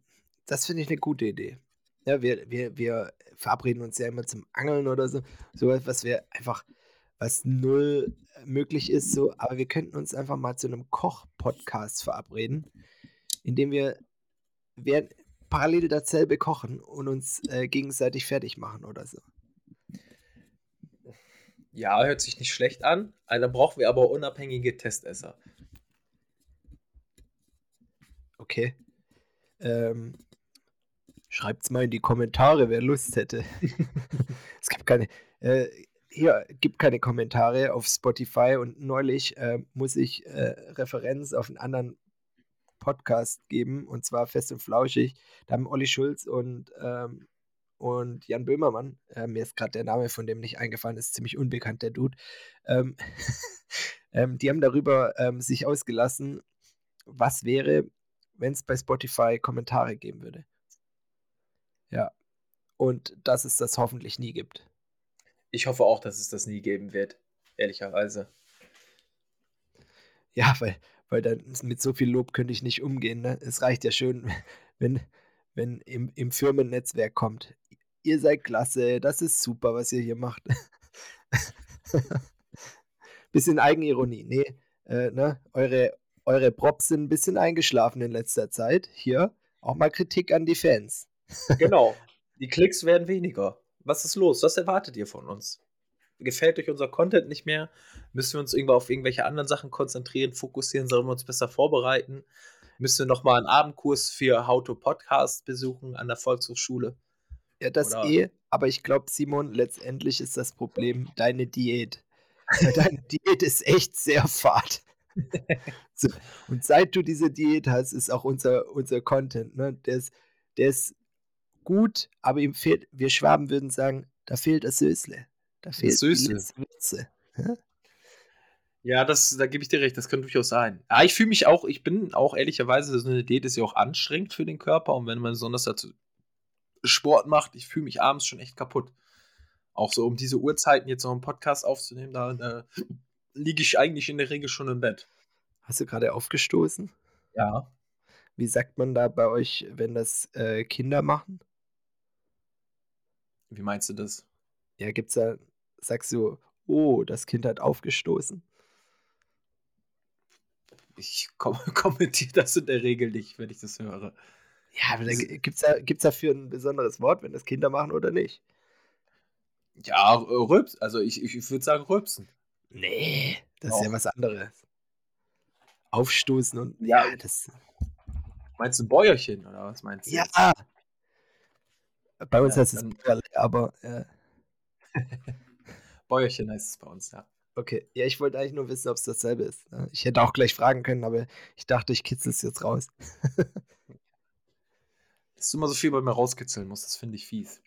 das finde ich eine gute Idee. Ja, wir, wir, wir verabreden uns ja immer zum Angeln oder so, so was wir einfach, was null möglich ist, so, aber wir könnten uns einfach mal zu einem Koch-Podcast verabreden, indem wir während, parallel dasselbe kochen und uns äh, gegenseitig fertig machen oder so. Ja, hört sich nicht schlecht an. Dann brauchen wir aber unabhängige Testesser. Okay. Ähm, schreibt's mal in die Kommentare, wer Lust hätte. es gibt keine, äh, hier gibt keine Kommentare auf Spotify und neulich äh, muss ich äh, Referenz auf einen anderen Podcast geben und zwar Fest und Flauschig. Da haben Olli Schulz und, ähm, und Jan Böhmermann, äh, mir ist gerade der Name von dem nicht eingefallen, ist ziemlich unbekannt, der Dude. Ähm, ähm, die haben darüber ähm, sich ausgelassen, was wäre, wenn es bei Spotify Kommentare geben würde. Ja. Und dass es das hoffentlich nie gibt. Ich hoffe auch, dass es das nie geben wird. Ehrlicherweise. Ja, weil, weil dann mit so viel Lob könnte ich nicht umgehen. Ne? Es reicht ja schön, wenn, wenn im, im Firmennetzwerk kommt. Ihr seid klasse, das ist super, was ihr hier macht. bisschen Eigenironie. Nee, äh, ne? eure, eure Props sind ein bisschen eingeschlafen in letzter Zeit. Hier auch mal Kritik an die Fans. Genau. Die Klicks werden weniger. Was ist los? Was erwartet ihr von uns? Gefällt euch unser Content nicht mehr? Müssen wir uns irgendwo auf irgendwelche anderen Sachen konzentrieren, fokussieren? Sollen wir uns besser vorbereiten? Müssen wir nochmal einen Abendkurs für How to Podcast besuchen an der Volkshochschule? Ja, das Oder- eh, aber ich glaube, Simon, letztendlich ist das Problem deine Diät. Deine Diät ist echt sehr fad. so, und seit du diese Diät hast, ist auch unser, unser Content, ne? Der ist, der ist gut, aber ihm fehlt, wir Schwaben würden sagen, da fehlt das Sösle. Da fehlt die Sösle. letzte Würze. Ja, das, da gebe ich dir recht, das könnte durchaus sein. Ja, ich fühle mich auch, ich bin auch ehrlicherweise, so eine Diät ist ja auch anstrengend für den Körper und wenn man besonders dazu Sport macht, ich fühle mich abends schon echt kaputt. Auch so um diese Uhrzeiten jetzt noch einen Podcast aufzunehmen, da, da liege ich eigentlich in der Regel schon im Bett. Hast du gerade aufgestoßen? Ja. Wie sagt man da bei euch, wenn das äh, Kinder machen? Wie meinst du das? Ja, gibt's da, sagst du, oh, das Kind hat aufgestoßen? Ich kom kommentiere das in der Regel nicht, wenn ich das höre. Ja, aber Also- gibt es da, gibt's dafür ein besonderes Wort, wenn das Kinder machen oder nicht? Ja, äh, Rülps, also ich, ich, würde sagen Rülpsen. Nee, das ist ja was anderes. Aufstoßen und Ja. ja, das. Meinst du ein Bäuerchen oder was meinst du? Ja. Bei uns Ja, heißt es dann- Bäuerle, aber äh, Bäuerchen heißt es bei uns, ja. Okay. Ja, ich wollte eigentlich nur wissen, ob es dasselbe ist. ne? Ich hätte auch gleich fragen können, aber ich dachte, ich kitzel es jetzt raus. Dass du immer so viel bei mir rauskitzeln musst, das finde ich fies.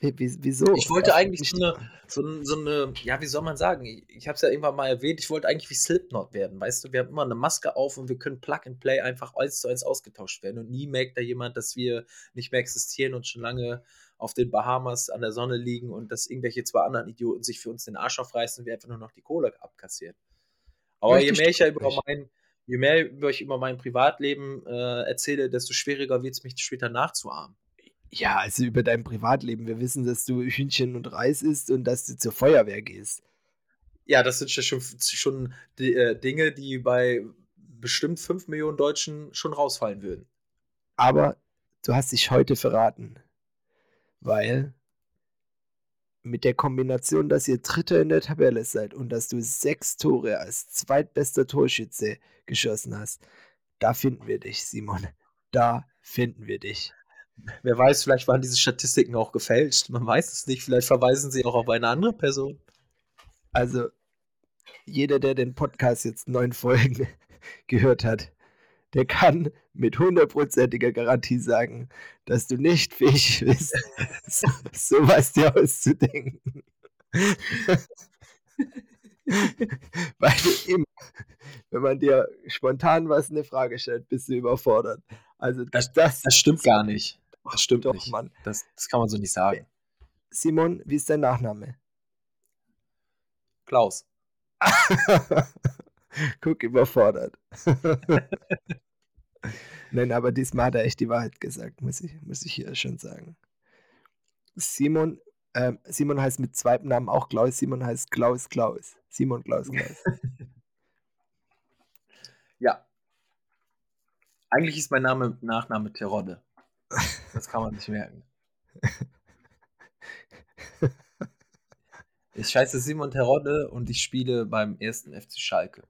Wie, wie, wieso? Ich wollte Darf eigentlich nicht- so eine, so, so eine, ja, wie soll man sagen? Ich, ich habe es ja irgendwann mal erwähnt, ich wollte eigentlich wie Slipknot werden, weißt du? Wir haben immer eine Maske auf und wir können Plug and Play einfach eins zu eins ausgetauscht werden. Und nie merkt da jemand, dass wir nicht mehr existieren und schon lange auf den Bahamas an der Sonne liegen und dass irgendwelche zwei anderen Idioten sich für uns den Arsch aufreißen und wir einfach nur noch die Kohle abkassieren. Aber je mehr ich ja über mein, je mehr über ich über mein Privatleben äh, erzähle, desto schwieriger wird es mich später nachzuahmen. Ja, also über dein Privatleben. Wir wissen, dass du Hühnchen und Reis isst und dass du zur Feuerwehr gehst. Ja, das sind ja schon, schon die, äh, Dinge, die bei bestimmt 5 Millionen Deutschen schon rausfallen würden. Aber du hast dich heute verraten. Weil mit der Kombination, dass ihr Dritter in der Tabelle seid und dass du sechs Tore als zweitbester Torschütze geschossen hast, da finden wir dich, Simon. Da finden wir dich. Wer weiß, vielleicht waren diese Statistiken auch gefälscht. Man weiß es nicht. Vielleicht verweisen sie auch auf eine andere Person. Also, jeder, der den Podcast jetzt neun Folgen gehört hat, der kann mit hundertprozentiger Garantie sagen, dass du nicht fähig bist, so, sowas dir auszudenken. Weil du immer, wenn man dir spontan was eine Frage stellt, bist du überfordert. Also Das- das, Das stimmt gar nicht. Das stimmt doch, nicht. Mann. Das, das kann man so nicht sagen. Simon, wie ist dein Nachname? Klaus. Guck, überfordert. Nein, aber diesmal hat er echt die Wahrheit gesagt, muss ich, muss ich hier schon sagen. Simon, ähm, Simon heißt mit zweitem Namen auch Klaus. Simon heißt Klaus Klaus. Simon Klaus Klaus. Ja. Eigentlich ist mein Name Nachname Terodde. Das kann man nicht merken. Ich heiße Simon Terodde und ich spiele beim ersten FC Schalke.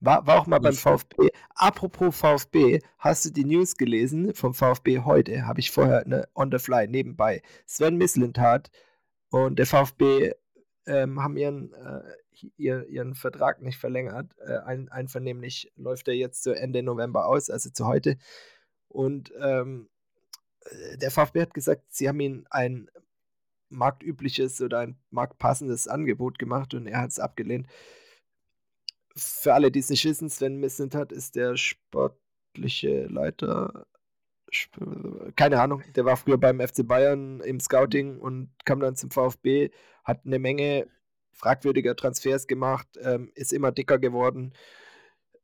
War, war auch mal beim VfB. Apropos VfB, hast du die News gelesen vom VfB heute? Habe ich vorher ne, on the fly nebenbei. Sven Mislintat und der VfB ähm, haben ihren, äh, ihr, ihren Vertrag nicht verlängert. Äh, ein, einvernehmlich läuft er jetzt zu Ende November aus, also zu heute. Und ähm, äh, der VfB hat gesagt, sie haben ihm ein marktübliches oder ein marktpassendes Angebot gemacht und er hat es abgelehnt. Für alle, die es nicht wissen, Sven Mislintat ist der sportliche Leiter. Keine Ahnung, der war früher beim FC Bayern im Scouting und kam dann zum VfB, hat eine Menge fragwürdiger Transfers gemacht, ähm, ist immer dicker geworden.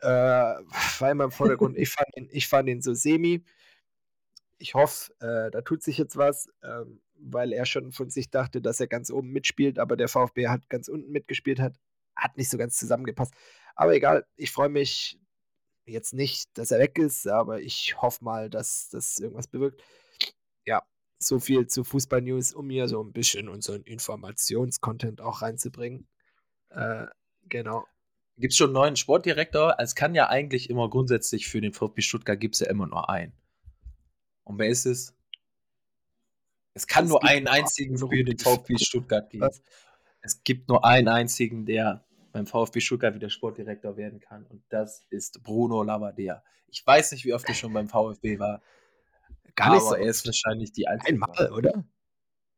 Äh, war immer im Vordergrund. ich, fand ihn, ich fand ihn so semi. Ich hoffe, äh, da tut sich jetzt was, ähm, weil er schon von sich dachte, dass er ganz oben mitspielt, aber der VfB hat ganz unten mitgespielt, hat, hat nicht so ganz zusammengepasst. Aber egal, ich freue mich jetzt nicht, dass er weg ist, aber ich hoffe mal, dass das irgendwas bewirkt. Ja, so viel zu Fußball-News, um mir so ein bisschen unseren Informationscontent auch reinzubringen. Äh, genau. Gibt es schon einen neuen Sportdirektor? Es kann ja eigentlich immer grundsätzlich für den VfB Stuttgart gibt es ja immer nur einen. Und wer ist es? Es kann Es nur einen einzigen für den VfB Stuttgart geben. Was? Es gibt nur einen einzigen, der beim VfB Stuttgart wieder Sportdirektor werden kann. Und das ist Bruno Labbadia. Ich weiß nicht, wie oft er schon beim VfB war. Gar nicht so. er ist wahrscheinlich die einzige. Einmal, oder?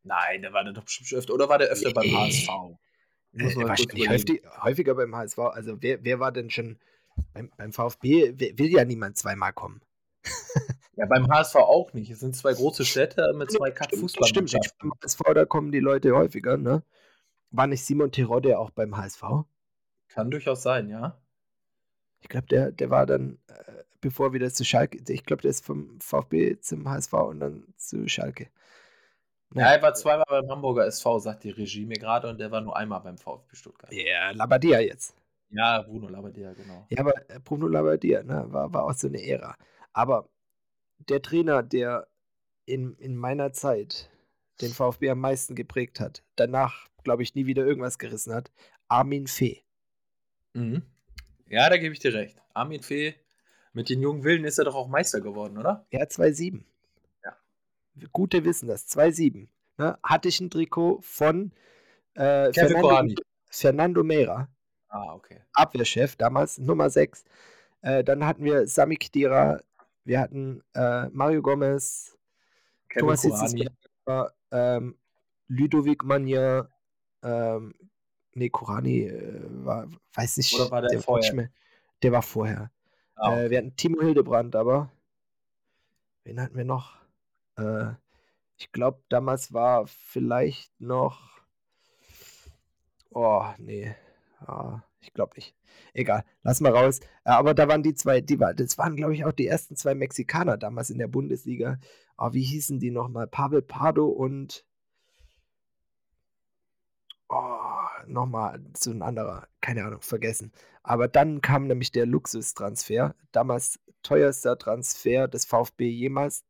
Nein, der war der doch bestimmt schon öfter. Oder war der öfter beim Nee. HSV? Ich muss Äh, kurz wahrscheinlich überlegen. häufig, häufiger beim HSV. Also wer, wer war denn schon beim, beim VfB? Will ja niemand zweimal kommen. Ja, beim HSV auch nicht. Es sind zwei große Städte mit zwei Stimmt, stimmt. Kack-Fußballmannschaften. Beim HSV, da kommen die Leute häufiger, ne? War nicht Simon Terodde auch beim HSV? Kann durchaus sein, ja. Ich glaube, der, der war dann, äh, bevor wieder zu Schalke, ich glaube, der ist vom VfB zum HSV und dann zu Schalke. Ja, er war zweimal beim Hamburger SV, sagt die Regie mir gerade, und der war nur einmal beim VfB Stuttgart. Ja, Labadia jetzt. Ja, Bruno Labbadia, genau. Ja, aber äh, Bruno Labbadia, ne, war, war auch so eine Ära. Aber der Trainer, der in, in meiner Zeit den VfB am meisten geprägt hat, danach, glaube ich, nie wieder irgendwas gerissen hat, Armin Fee. Mhm. Ja, da gebe ich dir recht. Armin Fee Mit den jungen Wilden ist er doch auch Meister geworden, oder? Ja, 2-7. Ja. Gute wissen das, 2-7. Ne? Hatte ich ein Trikot von äh, Fernando. Fernando Meira, Ah, okay. Abwehrchef damals, Nummer 6. Äh, dann hatten wir Sami Khedira, wir hatten äh, Mario Gomez, Kevin Thomas ähm, Ludovic Magna, ähm, nee, Kurani äh, war, weiß nicht, Oder war der nicht vorher? mehr, der war vorher. Ah, Äh, wir hatten Timo Hildebrand, aber wen hatten wir noch? Äh, ich glaube, damals war vielleicht noch. Oh, nee. Ah, ich glaube nicht. Egal, lass mal raus. Äh, aber da waren die zwei, die war, das waren, glaube ich, auch die ersten zwei Mexikaner damals in der Bundesliga. Ah, wie hießen die nochmal? Pavel Pardo und. Oh, nochmal so ein anderer, keine Ahnung, vergessen. Aber dann kam nämlich der Luxustransfer, damals teuerster Transfer des VfB jemals,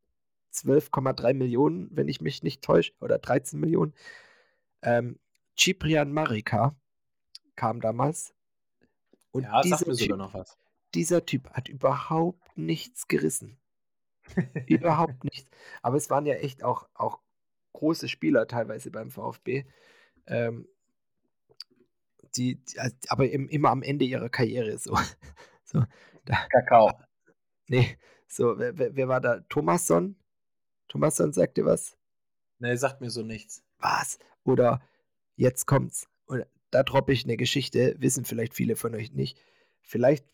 12,3 Millionen, wenn ich mich nicht täusche, oder 13 Millionen. Ähm, Ciprian Marika kam damals. Und ja, dieser, typ, dieser Typ hat überhaupt nichts gerissen. überhaupt nichts. Aber es waren ja echt auch, auch große Spieler teilweise beim VfB. Ähm, die, die, also, aber im, immer am Ende ihrer Karriere so. so da, Kakao. nee, so, wer, wer, war da? Thomasson? Thomasson sagte was? Nee, sagt mir so nichts. Was? Oder jetzt kommt's. Und da droppe ich eine Geschichte, wissen vielleicht viele von euch nicht. Vielleicht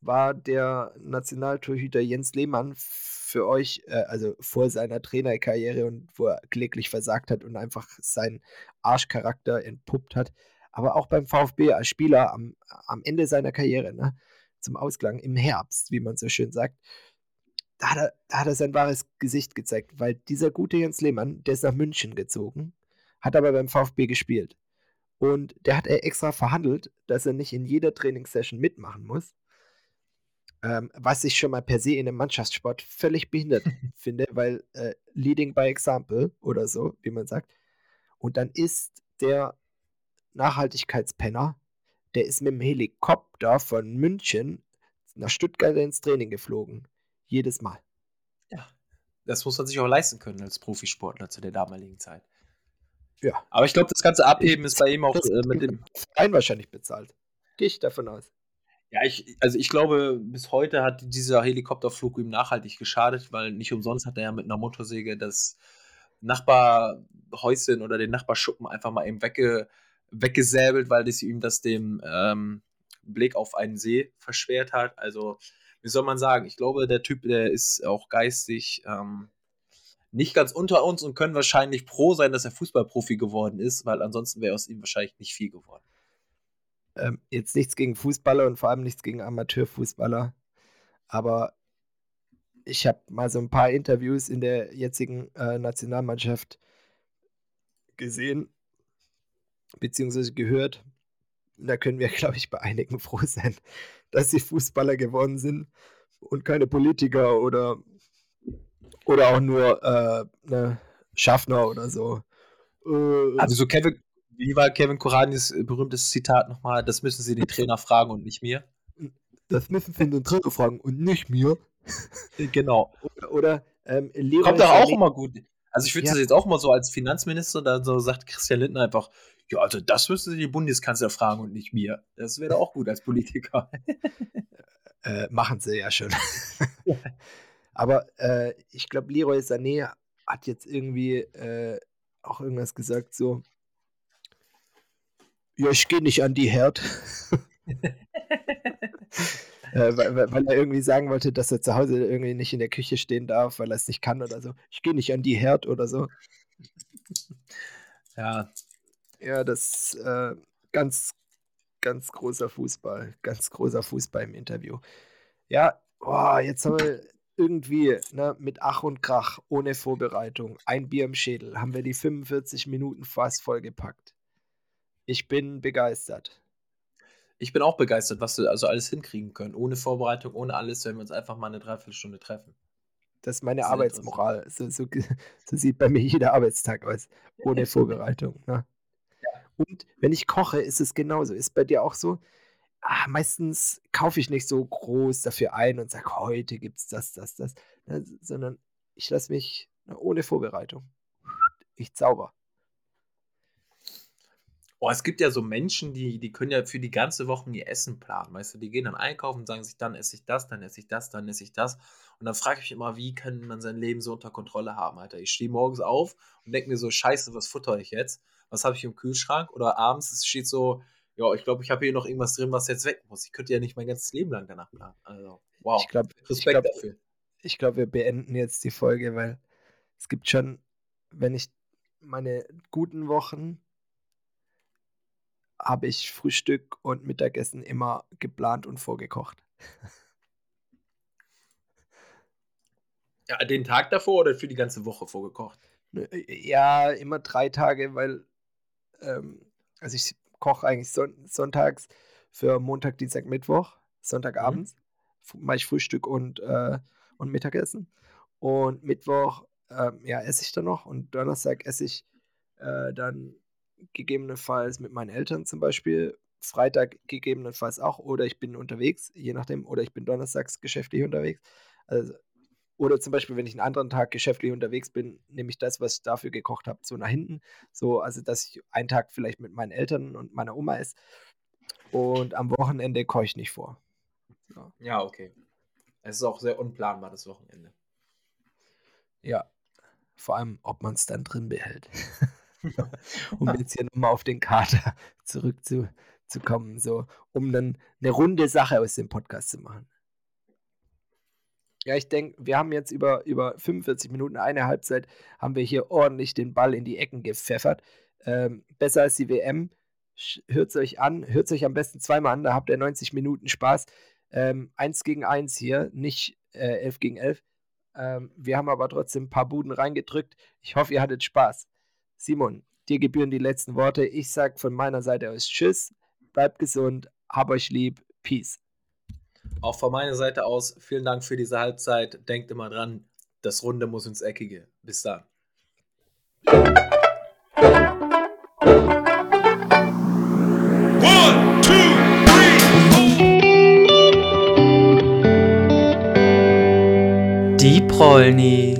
war der Nationaltorhüter Jens Lehmann für euch, äh, also vor seiner Trainerkarriere und wo er kläglich versagt hat und einfach seinen Arschcharakter entpuppt hat, aber auch beim VfB als Spieler am, am Ende seiner Karriere, ne, zum Ausklang im Herbst, wie man so schön sagt, da hat, er, da hat er sein wahres Gesicht gezeigt, weil dieser gute Jens Lehmann, der ist nach München gezogen, hat aber beim VfB gespielt. Und der hat er extra verhandelt, dass er nicht in jeder Trainingssession mitmachen muss. Ähm, was ich schon mal per se in einem Mannschaftssport völlig behindert finde, weil äh, leading by example oder so, wie man sagt. Und dann ist der Nachhaltigkeitspenner, der ist mit dem Helikopter von München nach Stuttgart ins Training geflogen. Jedes Mal. Ja. Das muss man sich auch leisten können als Profisportler zu der damaligen Zeit. Ja. Aber ich glaube, das ganze Abheben ist bei ihm auch äh, mit dem. Verein wahrscheinlich bezahlt. Gehe ich davon aus. Ja, ich, also ich glaube, bis heute hat dieser Helikopterflug ihm nachhaltig geschadet, weil nicht umsonst hat er ja mit einer Motorsäge das Nachbarhäuschen oder den Nachbarschuppen einfach mal eben wegge, weggesäbelt, weil das ihm das dem ähm, Blick auf einen See verschwert hat. Also, wie soll man sagen? Ich glaube, der Typ, der ist auch geistig ähm, nicht ganz unter uns und können wahrscheinlich froh sein, dass er Fußballprofi geworden ist, weil ansonsten wäre aus ihm wahrscheinlich nicht viel geworden. Ähm, jetzt nichts gegen Fußballer und vor allem nichts gegen Amateurfußballer. Aber ich habe mal so ein paar Interviews in der jetzigen äh, Nationalmannschaft gesehen, beziehungsweise gehört. Da können wir, glaube ich, bei einigen froh sein, dass sie Fußballer geworden sind und keine Politiker oder, oder auch nur äh, ne, Schaffner oder so. Äh, Also so Kevin, wie war Kevin Koranis berühmtes Zitat nochmal? Das müssen Sie den Trainer fragen und nicht mir. das müssen Sie den Trainer fragen und nicht mir. Genau. Oder, oder ähm, Kommt doch auch immer gut. Also ich würde Ja. das jetzt auch mal so als Finanzminister, da so sagt Christian Lindner einfach, ja, also das müssen Sie die Bundeskanzler fragen und nicht mir. Das wäre auch gut als Politiker. Äh, machen sie ja schon. Aber äh, ich glaube, Leroy Sané hat jetzt irgendwie äh, auch irgendwas gesagt, so, ja, ich gehe nicht an die Herd. äh, weil, weil- weil er irgendwie sagen wollte, dass er zu Hause irgendwie nicht in der Küche stehen darf, weil er es nicht kann oder so. Ich gehe nicht an die Herd oder so. Ja, Ja, das äh, ganz, ganz großer Fußball, ganz großer Fußball im Interview. Ja, boah, jetzt haben wir irgendwie ne, mit Ach und Krach, ohne Vorbereitung, ein Bier im Schädel, haben wir die 45 Minuten fast vollgepackt. Ich bin begeistert. ich bin auch begeistert, was wir also alles hinkriegen können. Ohne Vorbereitung, ohne alles, wenn wir uns einfach mal eine Dreiviertelstunde treffen. Das ist meine Sehr Arbeitsmoral. So, so, so sieht bei mir jeder Arbeitstag aus, ohne Vorbereitung. Ne? Und wenn ich koche, ist es genauso. Ist bei dir auch so? ah, meistens kaufe ich nicht so groß dafür ein und sage, heute gibt es das, das, das, ne, sondern ich lasse mich ne, ohne Vorbereitung. Ich zauber. Oh, es gibt ja so Menschen, die, die können ja für die ganze Woche ihr Essen planen. Weißt du, die gehen dann einkaufen und sagen sich, dann esse ich das, dann esse ich das, dann esse ich das. Und dann frage ich mich immer, wie kann man sein Leben so unter Kontrolle haben, Alter? Ich stehe morgens auf und denke mir so, scheiße, was futter ich jetzt? Was habe ich im Kühlschrank? Oder abends es steht so, ja, ich glaube, ich habe hier noch irgendwas drin, was jetzt weg muss. Ich könnte ja nicht mein ganzes Leben lang danach planen. Also, wow. Ich glaube, Respekt glaub, dafür. Ich glaube, wir beenden jetzt die Folge, weil es gibt schon, wenn ich meine guten Wochen habe ich Frühstück und Mittagessen immer geplant und vorgekocht. Ja, den Tag davor oder für die ganze Woche vorgekocht? Äh, ja, immer drei Tage, weil ähm, also ich koche eigentlich son sonntags für Montag, Dienstag, Mittwoch, Sonntagabends mhm. mache ich Frühstück und, äh, und Mittagessen. Und Mittwoch äh, ja, esse ich dann noch und Donnerstag esse ich äh, dann gegebenenfalls mit meinen Eltern zum Beispiel. Freitag gegebenenfalls auch oder ich bin unterwegs, je nachdem, oder ich bin donnerstags geschäftlich unterwegs. Also, oder zum Beispiel, wenn ich einen anderen Tag geschäftlich unterwegs bin, nehme ich das, was ich dafür gekocht habe, so nach hinten. So, also dass ich einen Tag vielleicht mit meinen Eltern und meiner Oma esse. Und am Wochenende koche ich nicht vor. So. Ja, okay. Es ist auch sehr unplanbar, das Wochenende. Ja. Vor allem, ob man es dann drin behält. um jetzt hier nochmal auf den Kater zurückzukommen, so, um dann eine runde Sache aus dem Podcast zu machen. Ja, ich denke, wir haben jetzt über, über 45 Minuten, eine Halbzeit, haben wir hier ordentlich den Ball in die Ecken gepfeffert. Ähm, besser als die WM. Hört es euch an, hört es euch am besten zweimal an, da habt ihr 90 Minuten Spaß. Ähm, eins gegen eins hier, nicht äh, 11 gegen 11. Ähm, wir haben aber trotzdem ein paar Buden reingedrückt. Ich hoffe, ihr hattet Spaß. Simon, dir gebühren die letzten Worte. Ich sage von meiner Seite aus Tschüss, bleibt gesund, hab euch lieb, Peace. Auch von meiner Seite aus vielen Dank für diese Halbzeit. Denkt immer dran, das Runde muss ins Eckige. Bis dann. Die Prollnis.